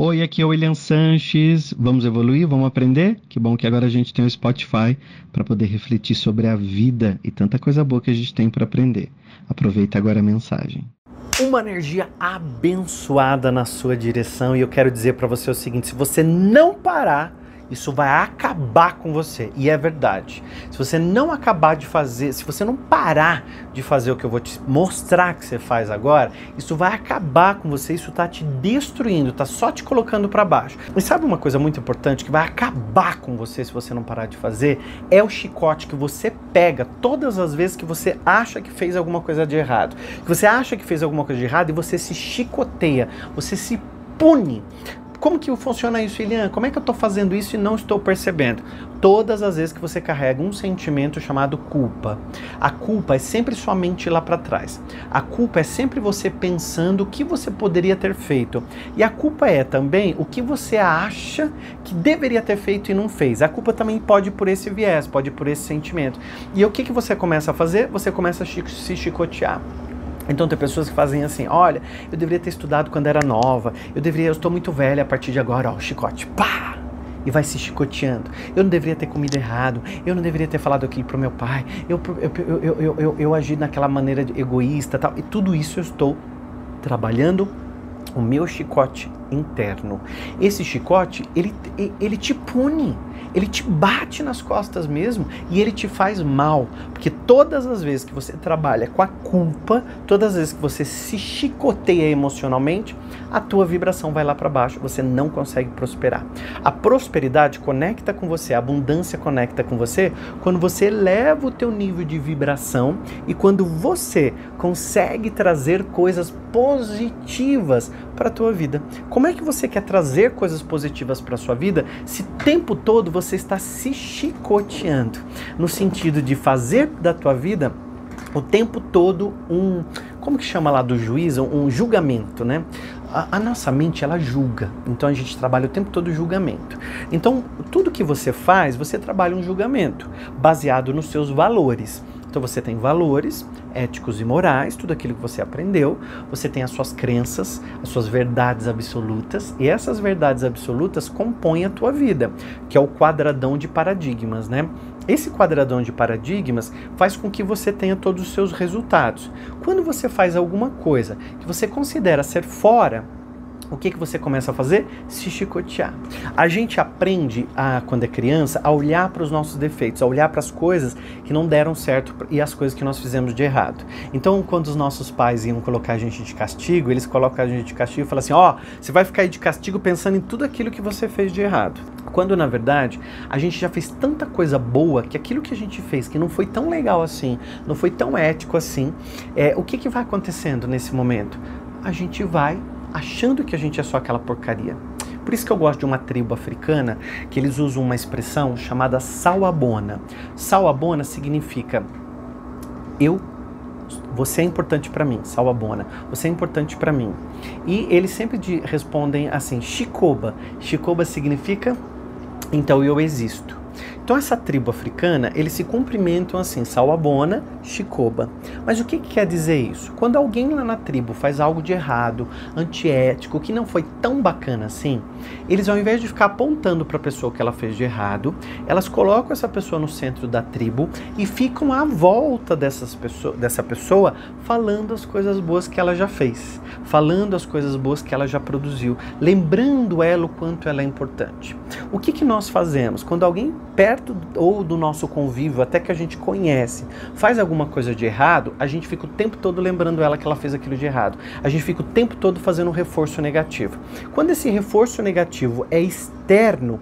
Oi, aqui é o William Sanches. Vamos evoluir? Vamos aprender? Que bom que agora a gente tem o Spotify para poder refletir sobre a vida e tanta coisa boa que a gente tem para aprender. Aproveita agora a mensagem. Uma energia abençoada na sua direção e eu quero dizer para você o seguinte: se você não parar isso vai acabar com você. E é verdade. Se você não acabar de fazer, se você não parar de fazer o que eu vou te mostrar que você faz agora, isso vai acabar com você. Isso tá te destruindo, tá só te colocando para baixo. E sabe uma coisa muito importante que vai acabar com você se você não parar de fazer? É o chicote que você pega todas as vezes que você acha que fez alguma coisa de errado. Que você acha que fez alguma coisa de errado e você se chicoteia, você se pune como que funciona isso, Elian? Como é que eu estou fazendo isso e não estou percebendo? Todas as vezes que você carrega um sentimento chamado culpa. A culpa é sempre sua mente lá para trás. A culpa é sempre você pensando o que você poderia ter feito. E a culpa é também o que você acha que deveria ter feito e não fez. A culpa também pode ir por esse viés, pode ir por esse sentimento. E o que, que você começa a fazer? Você começa a se chicotear. Então tem pessoas que fazem assim, olha, eu deveria ter estudado quando era nova, eu deveria, eu estou muito velha a partir de agora, ó, o chicote, pá! E vai se chicoteando. Eu não deveria ter comido errado, eu não deveria ter falado aquilo pro meu pai, eu, eu, eu, eu, eu, eu agi naquela maneira egoísta tal. E tudo isso eu estou trabalhando o meu chicote interno. Esse chicote, ele, ele te pune ele te bate nas costas mesmo e ele te faz mal. Porque todas as vezes que você trabalha com a culpa, todas as vezes que você se chicoteia emocionalmente, a tua vibração vai lá para baixo, você não consegue prosperar. A prosperidade conecta com você, a abundância conecta com você quando você eleva o teu nível de vibração e quando você consegue trazer coisas positivas para a tua vida. Como é que você quer trazer coisas positivas para a sua vida se tempo todo você está se chicoteando no sentido de fazer da tua vida o tempo todo um, como que chama lá do juízo, um julgamento, né? A, a, nossa mente ela julga, então a gente trabalha o tempo todo julgamento. Então tudo que você faz, você trabalha um julgamento baseado nos seus valores. Então você tem valores éticos e morais, tudo aquilo que você aprendeu, você tem as suas crenças, as suas verdades absolutas, e essas verdades absolutas compõem a tua vida, que é o quadradão de paradigmas, né? Esse quadradão de paradigmas faz com que você tenha todos os seus resultados. Quando você faz alguma coisa que você considera ser fora o que, que você começa a fazer? Se chicotear. A gente aprende, a, quando é criança, a olhar para os nossos defeitos, a olhar para as coisas que não deram certo e as coisas que nós fizemos de errado. Então, quando os nossos pais iam colocar a gente de castigo, eles colocam a gente de castigo e falam assim: ó, oh, você vai ficar aí de castigo pensando em tudo aquilo que você fez de errado. Quando, na verdade, a gente já fez tanta coisa boa que aquilo que a gente fez, que não foi tão legal assim, não foi tão ético assim, é, o que, que vai acontecendo nesse momento? A gente vai achando que a gente é só aquela porcaria. Por isso que eu gosto de uma tribo africana que eles usam uma expressão chamada salabona. Salabona significa eu você é importante para mim, Salabona. Você é importante para mim. E eles sempre respondem assim, Chicoba. Chicoba significa então eu existo. Então essa tribo africana, eles se cumprimentam assim, Salabona, Chicoba. Mas o que, que, quer dizer isso? Quando alguém lá na tribo faz algo de errado, antiético, que não foi tão bacana assim, eles ao invés de ficar apontando para a pessoa que ela fez de errado, elas colocam essa pessoa no centro da tribo e ficam à volta dessas pessoa, dessa pessoa falando as coisas boas que ela já fez, falando as coisas boas que ela já produziu, lembrando ela o quanto ela é importante. O que, que nós fazemos? Quando alguém perto ou do nosso convívio, até que a gente conhece, faz alguma coisa de errado, a gente fica o tempo todo lembrando ela que ela fez aquilo de errado. A gente fica o tempo todo fazendo um reforço negativo. Quando esse reforço negativo é externo,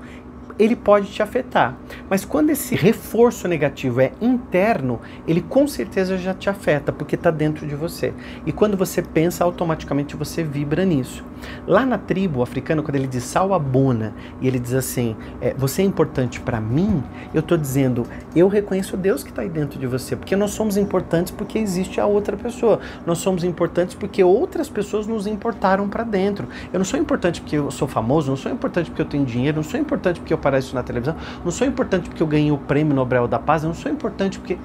ele pode te afetar. Mas quando esse reforço negativo é interno, ele com certeza já te afeta, porque está dentro de você. E quando você pensa, automaticamente você vibra nisso. Lá na tribo africana, quando ele diz salabona, e ele diz assim, é, você é importante para mim, eu estou dizendo, eu reconheço Deus que está aí dentro de você, porque nós somos importantes porque existe a outra pessoa. Nós somos importantes porque outras pessoas nos importaram para dentro. Eu não sou importante porque eu sou famoso, não sou importante porque eu tenho dinheiro, não sou importante porque eu apareço na televisão, não sou importante porque eu ganhei o prêmio Nobel da Paz, eu não sou importante porque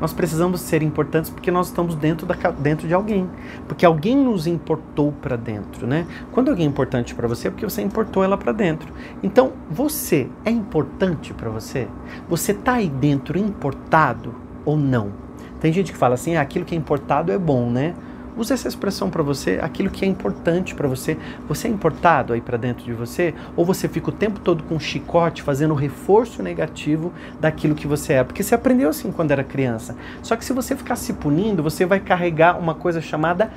Nós precisamos ser importantes porque nós estamos dentro, da, dentro de alguém. Porque alguém nos importou para dentro, né? Quando alguém é importante para você, é porque você importou ela para dentro. Então, você é importante para você? Você tá aí dentro importado ou não? Tem gente que fala assim, ah, aquilo que é importado é bom, né? Use essa expressão para você, aquilo que é importante para você. Você é importado aí para dentro de você? Ou você fica o tempo todo com um chicote fazendo reforço negativo daquilo que você é? Porque você aprendeu assim quando era criança. Só que se você ficar se punindo, você vai carregar uma coisa chamada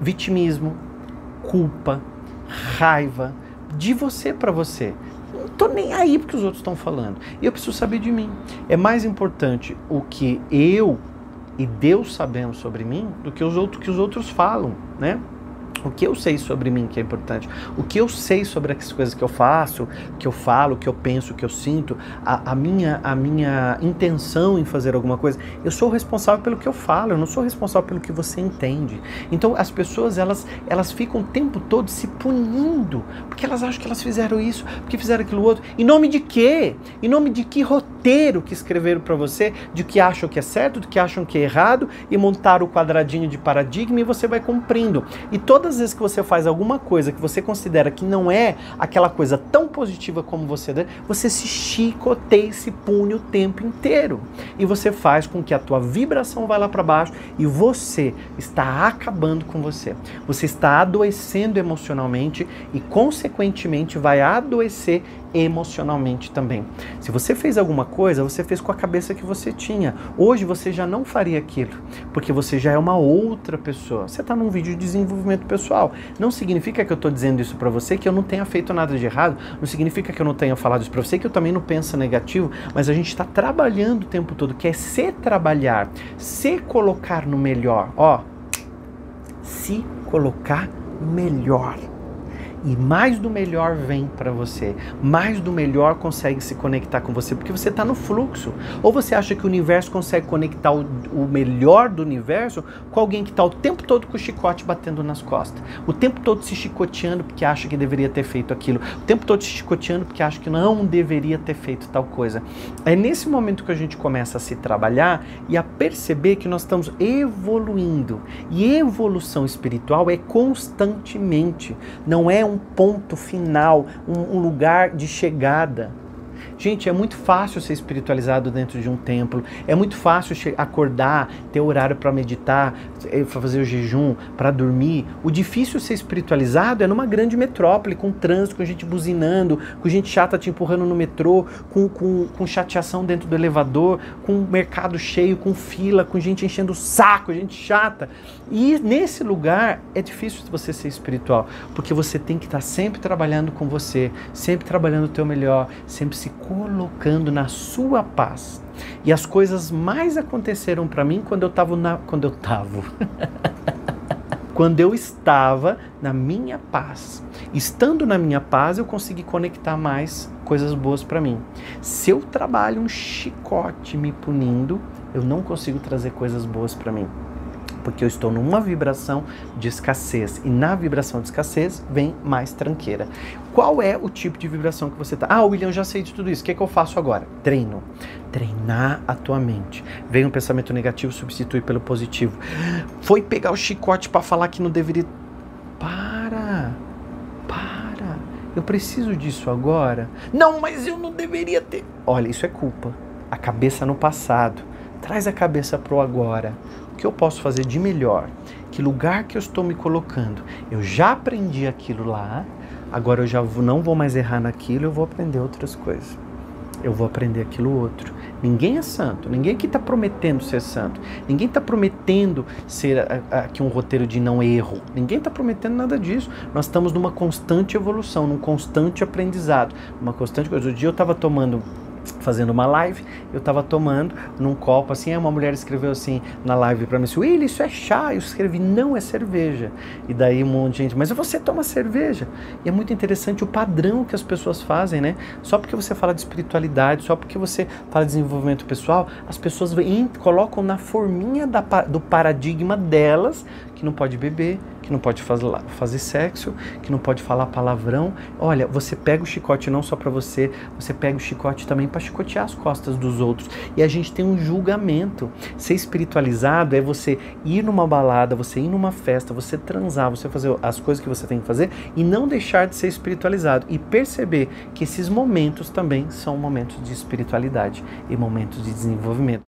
vitimismo, culpa, raiva de você para você. Não tô nem aí porque os outros estão falando. Eu preciso saber de mim. É mais importante o que eu e Deus sabemos sobre mim do que os outros que os outros falam, né? O que eu sei sobre mim que é importante. O que eu sei sobre as coisas que eu faço, que eu falo, que eu penso, que eu sinto, a, a, minha, a minha intenção em fazer alguma coisa. Eu sou responsável pelo que eu falo, eu não sou responsável pelo que você entende. Então as pessoas, elas, elas ficam o tempo todo se punindo, porque elas acham que elas fizeram isso, porque fizeram aquilo outro. Em nome de quê? Em nome de que roteiro que escreveram para você, de que acham que é certo, de que acham que é errado, e montaram o quadradinho de paradigma e você vai cumprindo. E todas as vezes que você faz alguma coisa que você considera que não é aquela coisa tão positiva como você você se chicoteia e se pune o tempo inteiro. E você faz com que a tua vibração vá lá para baixo e você está acabando com você. Você está adoecendo emocionalmente e, consequentemente, vai adoecer emocionalmente também. Se você fez alguma coisa, você fez com a cabeça que você tinha. Hoje você já não faria aquilo, porque você já é uma outra pessoa. Você está num vídeo de desenvolvimento pessoal. Não significa que eu estou dizendo isso para você que eu não tenha feito nada de errado, não significa que eu não tenha falado isso para você que eu também não penso negativo, mas a gente está trabalhando o tempo todo, que é se trabalhar, se colocar no melhor. Ó, se colocar melhor e mais do melhor vem para você, mais do melhor consegue se conectar com você, porque você está no fluxo. Ou você acha que o universo consegue conectar o, o melhor do universo com alguém que está o tempo todo com o chicote batendo nas costas, o tempo todo se chicoteando porque acha que deveria ter feito aquilo, o tempo todo se chicoteando porque acha que não deveria ter feito tal coisa. É nesse momento que a gente começa a se trabalhar e a perceber que nós estamos evoluindo. E evolução espiritual é constantemente, não é um um ponto final, um, um lugar de chegada. Gente, é muito fácil ser espiritualizado dentro de um templo. É muito fácil acordar, ter horário para meditar, eh, fazer o jejum, para dormir. O difícil ser espiritualizado é numa grande metrópole, com trânsito, com gente buzinando, com gente chata te empurrando no metrô, com, com, com chateação dentro do elevador, com mercado cheio, com fila, com gente enchendo o saco, gente chata. E nesse lugar é difícil você ser espiritual, porque você tem que estar sempre trabalhando com você, sempre trabalhando o teu melhor, sempre se colocando na sua paz. E as coisas mais aconteceram para mim quando eu estava na quando eu tava quando eu estava na minha paz. Estando na minha paz, eu consegui conectar mais coisas boas para mim. Se eu trabalho um chicote me punindo, eu não consigo trazer coisas boas para mim porque eu estou numa vibração de escassez e na vibração de escassez vem mais tranqueira. Qual é o tipo de vibração que você está? Ah, William, já sei de tudo isso. O que, é que eu faço agora? Treino. Treinar a tua mente. Vem um pensamento negativo, substitui pelo positivo. Foi pegar o chicote para falar que não deveria. Para! Para! Eu preciso disso agora? Não, mas eu não deveria ter. Olha, isso é culpa. A cabeça no passado. Traz a cabeça pro agora que eu posso fazer de melhor? Que lugar que eu estou me colocando? Eu já aprendi aquilo lá, agora eu já não vou mais errar naquilo, eu vou aprender outras coisas. Eu vou aprender aquilo outro. Ninguém é santo, ninguém aqui está prometendo ser santo, ninguém está prometendo ser aqui um roteiro de não erro, ninguém está prometendo nada disso. Nós estamos numa constante evolução, num constante aprendizado, uma constante coisa. Outro dia eu estava tomando fazendo uma live, eu tava tomando num copo assim, uma mulher escreveu assim na live para mim, assim, Willi, isso é chá, eu escrevi, não é cerveja. E daí um monte de gente, mas você toma cerveja. E é muito interessante o padrão que as pessoas fazem, né? Só porque você fala de espiritualidade, só porque você fala de desenvolvimento pessoal, as pessoas colocam na forminha da, do paradigma delas que não pode beber, que não pode fazer, fazer sexo, que não pode falar palavrão. Olha, você pega o chicote não só para você, você pega o chicote também para chicotear as costas dos outros. E a gente tem um julgamento. Ser espiritualizado é você ir numa balada, você ir numa festa, você transar, você fazer as coisas que você tem que fazer e não deixar de ser espiritualizado e perceber que esses momentos também são momentos de espiritualidade e momentos de desenvolvimento.